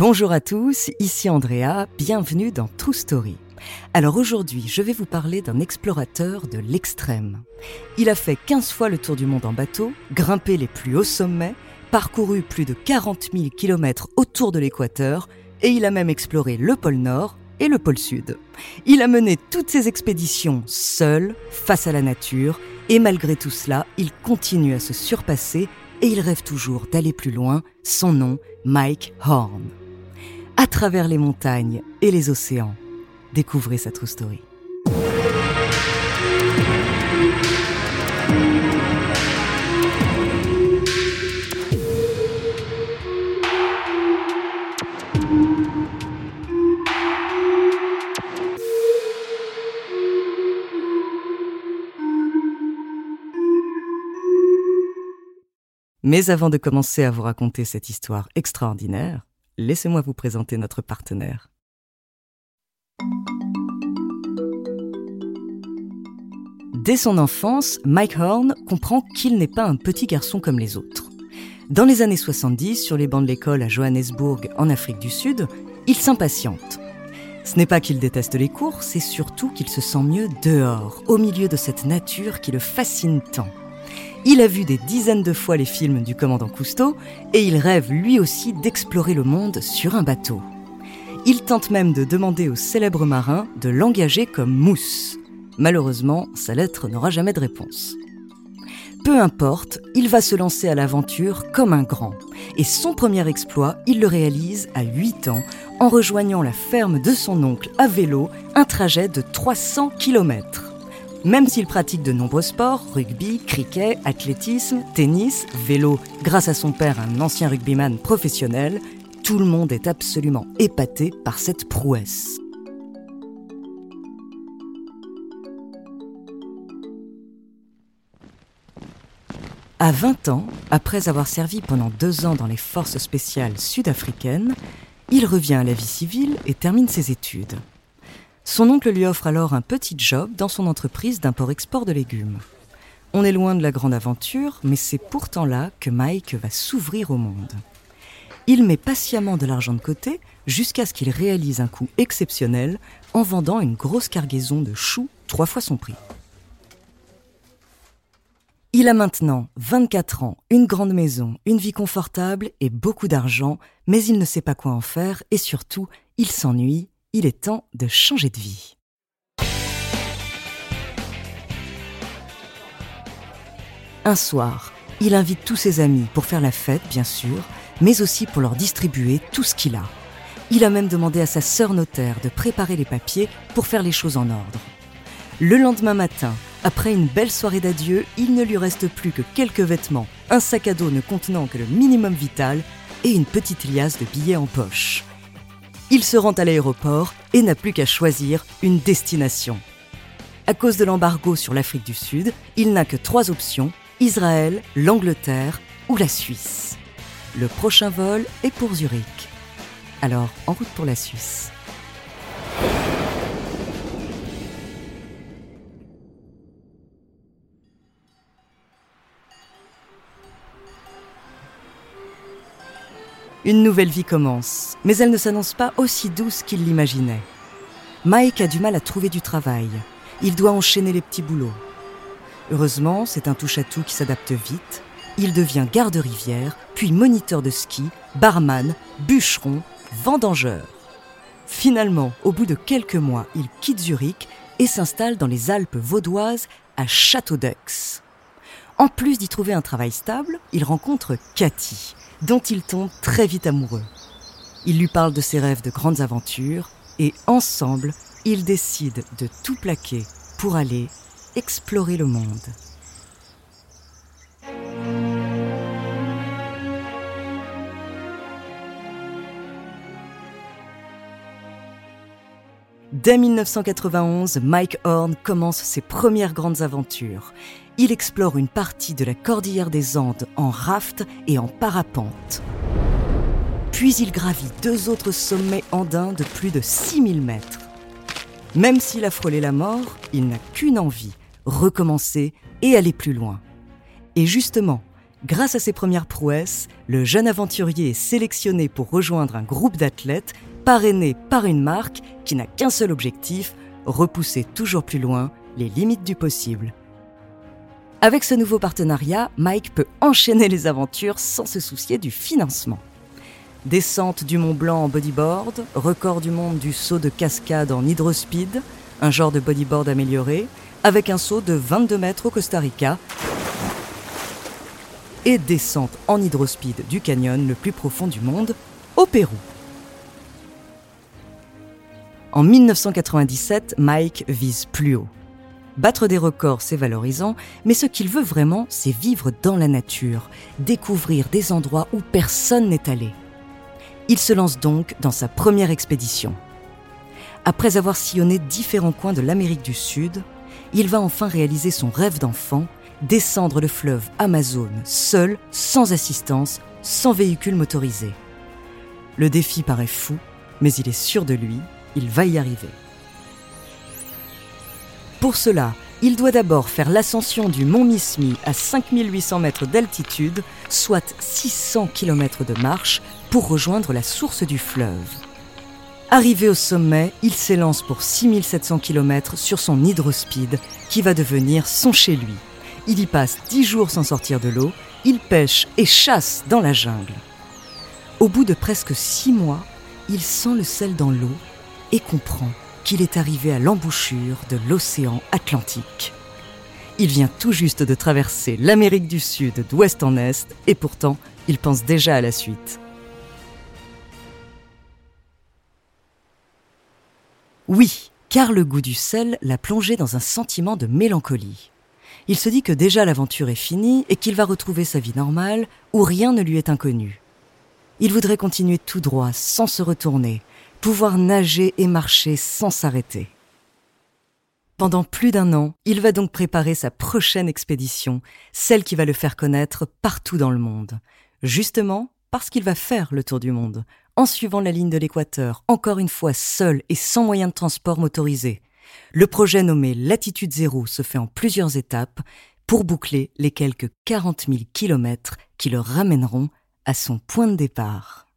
Bonjour à tous, ici Andrea, bienvenue dans True Story. Alors aujourd'hui, je vais vous parler d'un explorateur de l'extrême. Il a fait 15 fois le tour du monde en bateau, grimpé les plus hauts sommets, parcouru plus de 40 000 km autour de l'équateur, et il a même exploré le pôle Nord et le pôle Sud. Il a mené toutes ses expéditions seul, face à la nature, et malgré tout cela, il continue à se surpasser et il rêve toujours d'aller plus loin. Son nom, Mike Horn à travers les montagnes et les océans. Découvrez sa true story. Mais avant de commencer à vous raconter cette histoire extraordinaire, laissez-moi vous présenter notre partenaire. Dès son enfance, Mike Horn comprend qu'il n'est pas un petit garçon comme les autres. Dans les années 70, sur les bancs de l'école à Johannesburg, en Afrique du Sud, il s'impatiente. Ce n'est pas qu'il déteste les cours, c'est surtout qu'il se sent mieux dehors, au milieu de cette nature qui le fascine tant. Il a vu des dizaines de fois les films du commandant Cousteau et il rêve lui aussi d'explorer le monde sur un bateau. Il tente même de demander au célèbre marin de l'engager comme mousse. Malheureusement, sa lettre n'aura jamais de réponse. Peu importe, il va se lancer à l'aventure comme un grand. Et son premier exploit, il le réalise à 8 ans en rejoignant la ferme de son oncle à vélo, un trajet de 300 km. Même s'il pratique de nombreux sports, rugby, cricket, athlétisme, tennis, vélo, grâce à son père, un ancien rugbyman professionnel, tout le monde est absolument épaté par cette prouesse. À 20 ans, après avoir servi pendant deux ans dans les forces spéciales sud-africaines, il revient à la vie civile et termine ses études. Son oncle lui offre alors un petit job dans son entreprise d'import-export de légumes. On est loin de la grande aventure, mais c'est pourtant là que Mike va s'ouvrir au monde. Il met patiemment de l'argent de côté jusqu'à ce qu'il réalise un coup exceptionnel en vendant une grosse cargaison de choux trois fois son prix. Il a maintenant 24 ans, une grande maison, une vie confortable et beaucoup d'argent, mais il ne sait pas quoi en faire et surtout, il s'ennuie il est temps de changer de vie. Un soir, il invite tous ses amis pour faire la fête, bien sûr, mais aussi pour leur distribuer tout ce qu'il a. Il a même demandé à sa sœur notaire de préparer les papiers pour faire les choses en ordre. Le lendemain matin, après une belle soirée d'adieu, il ne lui reste plus que quelques vêtements, un sac à dos ne contenant que le minimum vital et une petite liasse de billets en poche il se rend à l'aéroport et n'a plus qu'à choisir une destination. À cause de l'embargo sur l'Afrique du Sud, il n'a que trois options, Israël, l'Angleterre ou la Suisse. Le prochain vol est pour Zurich. Alors, en route pour la Suisse. Une nouvelle vie commence, mais elle ne s'annonce pas aussi douce qu'il l'imaginait. Mike a du mal à trouver du travail. Il doit enchaîner les petits boulots. Heureusement, c'est un touche-à-tout qui s'adapte vite. Il devient garde-rivière, puis moniteur de ski, barman, bûcheron, vendangeur. Finalement, au bout de quelques mois, il quitte Zurich et s'installe dans les Alpes vaudoises à Château-d'Eux. En plus d'y trouver un travail stable, il rencontre Cathy, dont il tombe très vite amoureux. Il lui parle de ses rêves de grandes aventures et ensemble, ils décident de tout plaquer pour aller explorer le monde. Dès 1991, Mike Horn commence ses premières grandes aventures il explore une partie de la cordillère des Andes en raft et en parapente. Puis il gravit deux autres sommets andins de plus de 6000 mètres. Même s'il a frôlé la mort, il n'a qu'une envie, recommencer et aller plus loin. Et justement, Grâce à ses premières prouesses, le jeune aventurier est sélectionné pour rejoindre un groupe d'athlètes parrainé par une marque qui n'a qu'un seul objectif, repousser toujours plus loin les limites du possible. Avec ce nouveau partenariat, Mike peut enchaîner les aventures sans se soucier du financement. Descente du Mont Blanc en bodyboard, record du monde du saut de cascade en hydrospeed, un genre de bodyboard amélioré, avec un saut de 22 mètres au Costa Rica, et descente en hydrospeed du canyon le plus profond du monde, au Pérou. En 1997, Mike vise plus haut. Battre des records, c'est valorisant, mais ce qu'il veut vraiment, c'est vivre dans la nature, découvrir des endroits où personne n'est allé. Il se lance donc dans sa première expédition. Après avoir sillonné différents coins de l'Amérique du Sud, il va enfin réaliser son rêve d'enfant, descendre le fleuve Amazon seul, sans assistance, sans véhicule motorisé. Le défi paraît fou, mais il est sûr de lui, il va y arriver. Pour cela, il doit d'abord faire l'ascension du mont Mismi à 5800 mètres d'altitude, soit 600 km de marche, pour rejoindre la source du fleuve. Arrivé au sommet, il s'élance pour 6700 km sur son hydrospeed, qui va devenir son chez lui. Il y passe 10 jours sans sortir de l'eau, il pêche et chasse dans la jungle. Au bout de presque 6 mois, il sent le sel dans l'eau et comprend qu'il est arrivé à l'embouchure de l'océan Atlantique. Il vient tout juste de traverser l'Amérique du Sud d'ouest en est et pourtant il pense déjà à la suite. Oui, car le goût du sel l'a plongé dans un sentiment de mélancolie. Il se dit que déjà l'aventure est finie et qu'il va retrouver sa vie normale où rien ne lui est inconnu. Il voudrait continuer tout droit sans se retourner, pouvoir nager et marcher sans s'arrêter. Pendant plus d'un an, il va donc préparer sa prochaine expédition, celle qui va le faire connaître partout dans le monde, justement parce qu'il va faire le tour du monde, en suivant la ligne de l'équateur, encore une fois seul et sans moyen de transport motorisé. Le projet nommé Latitude Zéro se fait en plusieurs étapes pour boucler les quelques 40 000 kilomètres qui le ramèneront à son point de départ.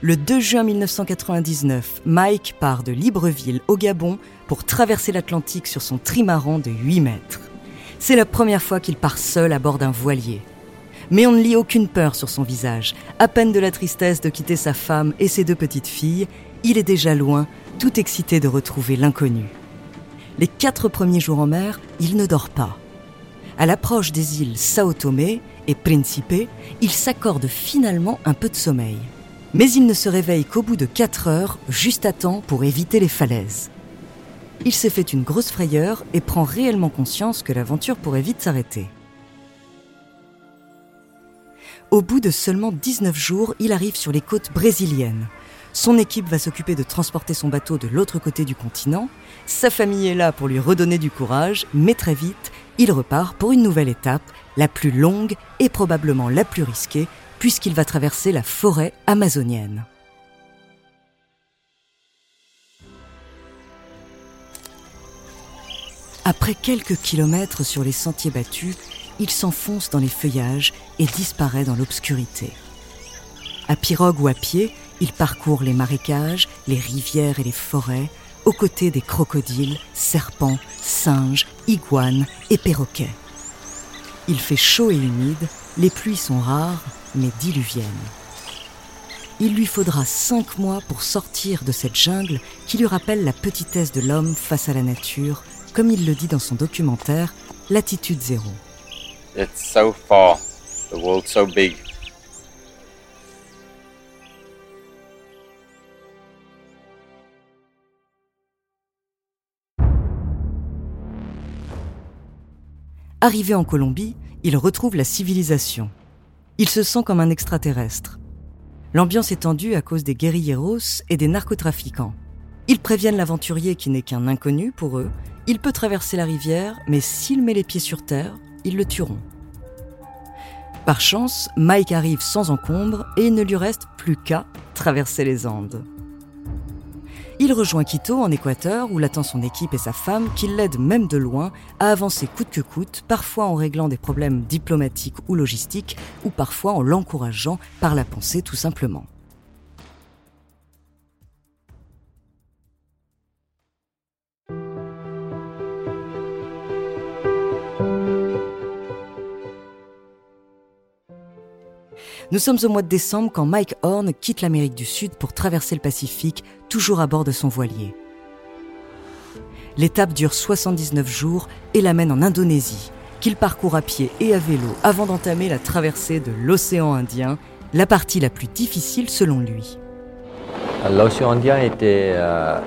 Le 2 juin 1999, Mike part de Libreville au Gabon pour traverser l'Atlantique sur son trimaran de 8 mètres. C'est la première fois qu'il part seul à bord d'un voilier. Mais on ne lit aucune peur sur son visage, à peine de la tristesse de quitter sa femme et ses deux petites filles, il est déjà loin, tout excité de retrouver l'inconnu. Les quatre premiers jours en mer, il ne dort pas. À l'approche des îles Sao Tomé et Principe, il s'accorde finalement un peu de sommeil mais il ne se réveille qu'au bout de 4 heures, juste à temps pour éviter les falaises. Il s'est fait une grosse frayeur et prend réellement conscience que l'aventure pourrait vite s'arrêter. Au bout de seulement 19 jours, il arrive sur les côtes brésiliennes. Son équipe va s'occuper de transporter son bateau de l'autre côté du continent. Sa famille est là pour lui redonner du courage, mais très vite, il repart pour une nouvelle étape, la plus longue et probablement la plus risquée, puisqu'il va traverser la forêt amazonienne. Après quelques kilomètres sur les sentiers battus, il s'enfonce dans les feuillages et disparaît dans l'obscurité. À pirogue ou à pied, il parcourt les marécages, les rivières et les forêts, aux côtés des crocodiles, serpents, singes, iguanes et perroquets. Il fait chaud et humide, les pluies sont rares mais diluvienne. Il lui faudra cinq mois pour sortir de cette jungle qui lui rappelle la petitesse de l'homme face à la nature, comme il le dit dans son documentaire Latitude Zéro. It's so far, the world's so big. Arrivé en Colombie, il retrouve la civilisation. Il se sent comme un extraterrestre. L'ambiance est tendue à cause des guerrilleros et des narcotrafiquants. Ils préviennent l'aventurier qui n'est qu'un inconnu pour eux. Il peut traverser la rivière, mais s'il met les pieds sur terre, ils le tueront. Par chance, Mike arrive sans encombre et il ne lui reste plus qu'à traverser les Andes. Il rejoint Quito en Équateur où l'attend son équipe et sa femme qui l'aident même de loin à avancer coûte que coûte, parfois en réglant des problèmes diplomatiques ou logistiques ou parfois en l'encourageant par la pensée tout simplement. Nous sommes au mois de décembre quand Mike Horn quitte l'Amérique du Sud pour traverser le Pacifique, toujours à bord de son voilier. L'étape dure 79 jours et l'amène en Indonésie, qu'il parcourt à pied et à vélo avant d'entamer la traversée de l'océan Indien, la partie la plus difficile selon lui. L'océan Indien était euh,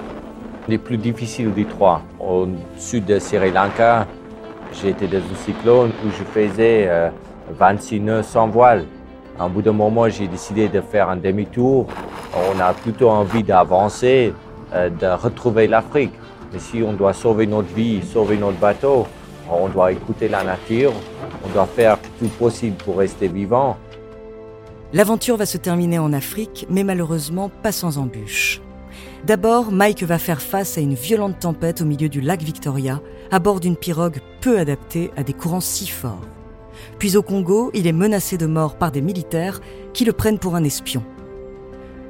plus difficile des trois. Au sud de Sri Lanka, j'étais dans un cyclone où je faisais 26 euh, nœuds sans voile. Un bout d'un moment, j'ai décidé de faire un demi-tour. On a plutôt envie d'avancer, euh, de retrouver l'Afrique. Mais si on doit sauver notre vie, sauver notre bateau, on doit écouter la nature, on doit faire tout possible pour rester vivant. L'aventure va se terminer en Afrique, mais malheureusement pas sans embûches. D'abord, Mike va faire face à une violente tempête au milieu du lac Victoria, à bord d'une pirogue peu adaptée à des courants si forts. Puis au Congo, il est menacé de mort par des militaires qui le prennent pour un espion.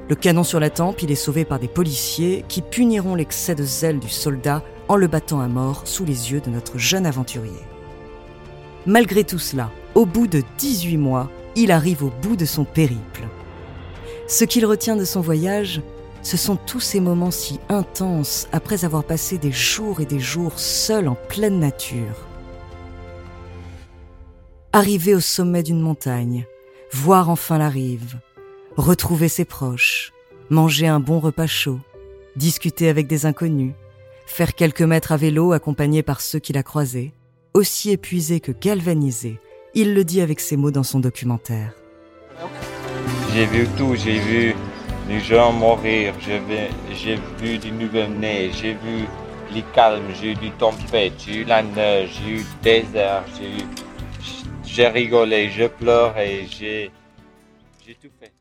Le canon sur la tempe, il est sauvé par des policiers qui puniront l'excès de zèle du soldat en le battant à mort sous les yeux de notre jeune aventurier. Malgré tout cela, au bout de 18 mois, il arrive au bout de son périple. Ce qu'il retient de son voyage, ce sont tous ces moments si intenses après avoir passé des jours et des jours seul en pleine nature arriver au sommet d'une montagne, voir enfin la rive, retrouver ses proches, manger un bon repas chaud, discuter avec des inconnus, faire quelques mètres à vélo accompagné par ceux qu'il a croisés, aussi épuisé que galvanisé, il le dit avec ses mots dans son documentaire. J'ai vu tout, j'ai vu les gens mourir, j'ai vu nouvelles neiges, j'ai vu les calmes, j'ai eu des tempêtes, j'ai eu la neige, j'ai eu le désert, j'ai eu j'ai rigolé, je pleure et j'ai, tout fait.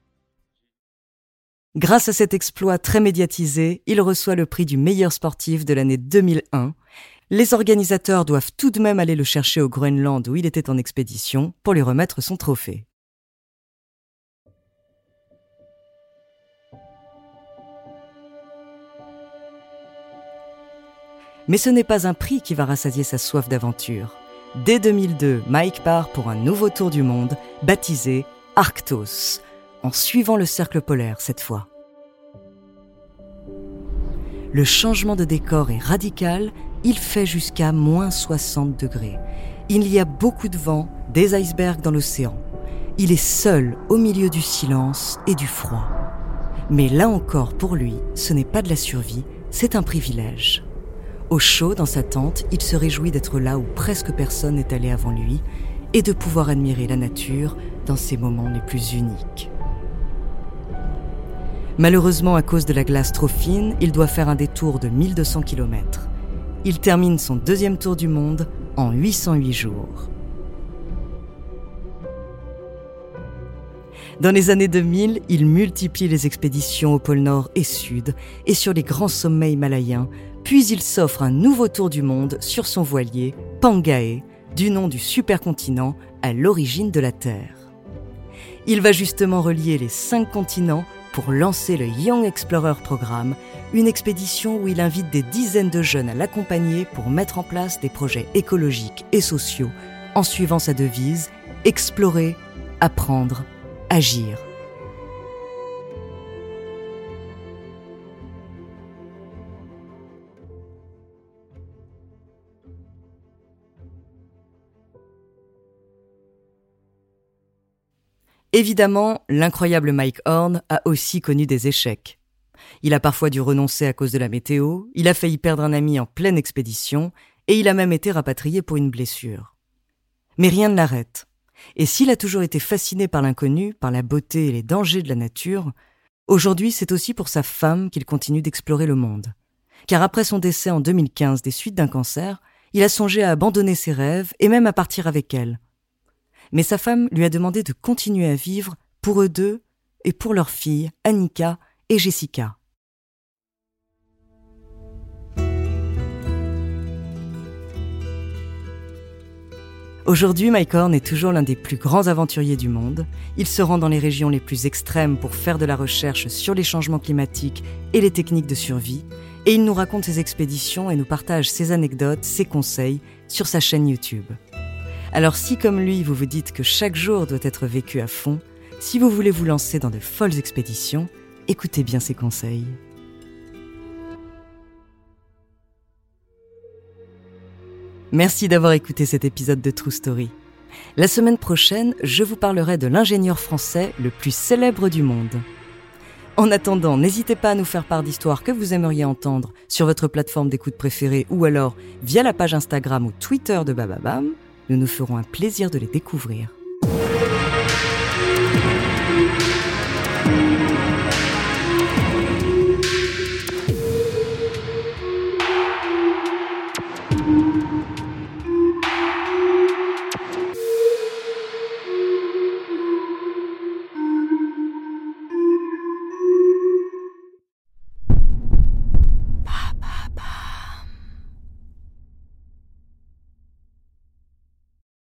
Grâce à cet exploit très médiatisé, il reçoit le prix du meilleur sportif de l'année 2001. Les organisateurs doivent tout de même aller le chercher au Groenland où il était en expédition pour lui remettre son trophée. Mais ce n'est pas un prix qui va rassasier sa soif d'aventure. Dès 2002, Mike part pour un nouveau tour du monde, baptisé Arctos, en suivant le cercle polaire cette fois. Le changement de décor est radical, il fait jusqu'à moins 60 degrés. Il y a beaucoup de vent, des icebergs dans l'océan. Il est seul au milieu du silence et du froid. Mais là encore, pour lui, ce n'est pas de la survie, c'est un privilège. Au chaud, dans sa tente, il se réjouit d'être là où presque personne n'est allé avant lui et de pouvoir admirer la nature dans ses moments les plus uniques. Malheureusement, à cause de la glace trop fine, il doit faire un détour de 1200 km. Il termine son deuxième tour du monde en 808 jours. Dans les années 2000, il multiplie les expéditions au pôle Nord et Sud et sur les grands sommets himalayens puis il s'offre un nouveau tour du monde sur son voilier, Pangae, du nom du supercontinent à l'origine de la Terre. Il va justement relier les cinq continents pour lancer le Young Explorer Programme, une expédition où il invite des dizaines de jeunes à l'accompagner pour mettre en place des projets écologiques et sociaux en suivant sa devise Explorer, apprendre, agir. Évidemment, l'incroyable Mike Horn a aussi connu des échecs. Il a parfois dû renoncer à cause de la météo, il a failli perdre un ami en pleine expédition, et il a même été rapatrié pour une blessure. Mais rien ne l'arrête. Et s'il a toujours été fasciné par l'inconnu, par la beauté et les dangers de la nature, aujourd'hui c'est aussi pour sa femme qu'il continue d'explorer le monde. Car après son décès en 2015 des suites d'un cancer, il a songé à abandonner ses rêves et même à partir avec elle, mais sa femme lui a demandé de continuer à vivre pour eux deux et pour leurs filles, Annika et Jessica. Aujourd'hui, Mike Horn est toujours l'un des plus grands aventuriers du monde. Il se rend dans les régions les plus extrêmes pour faire de la recherche sur les changements climatiques et les techniques de survie, et il nous raconte ses expéditions et nous partage ses anecdotes, ses conseils sur sa chaîne YouTube. Alors si comme lui, vous vous dites que chaque jour doit être vécu à fond, si vous voulez vous lancer dans de folles expéditions, écoutez bien ses conseils. Merci d'avoir écouté cet épisode de True Story. La semaine prochaine, je vous parlerai de l'ingénieur français le plus célèbre du monde. En attendant, n'hésitez pas à nous faire part d'histoires que vous aimeriez entendre sur votre plateforme d'écoute préférée ou alors via la page Instagram ou Twitter de Bababam. Nous nous ferons un plaisir de les découvrir.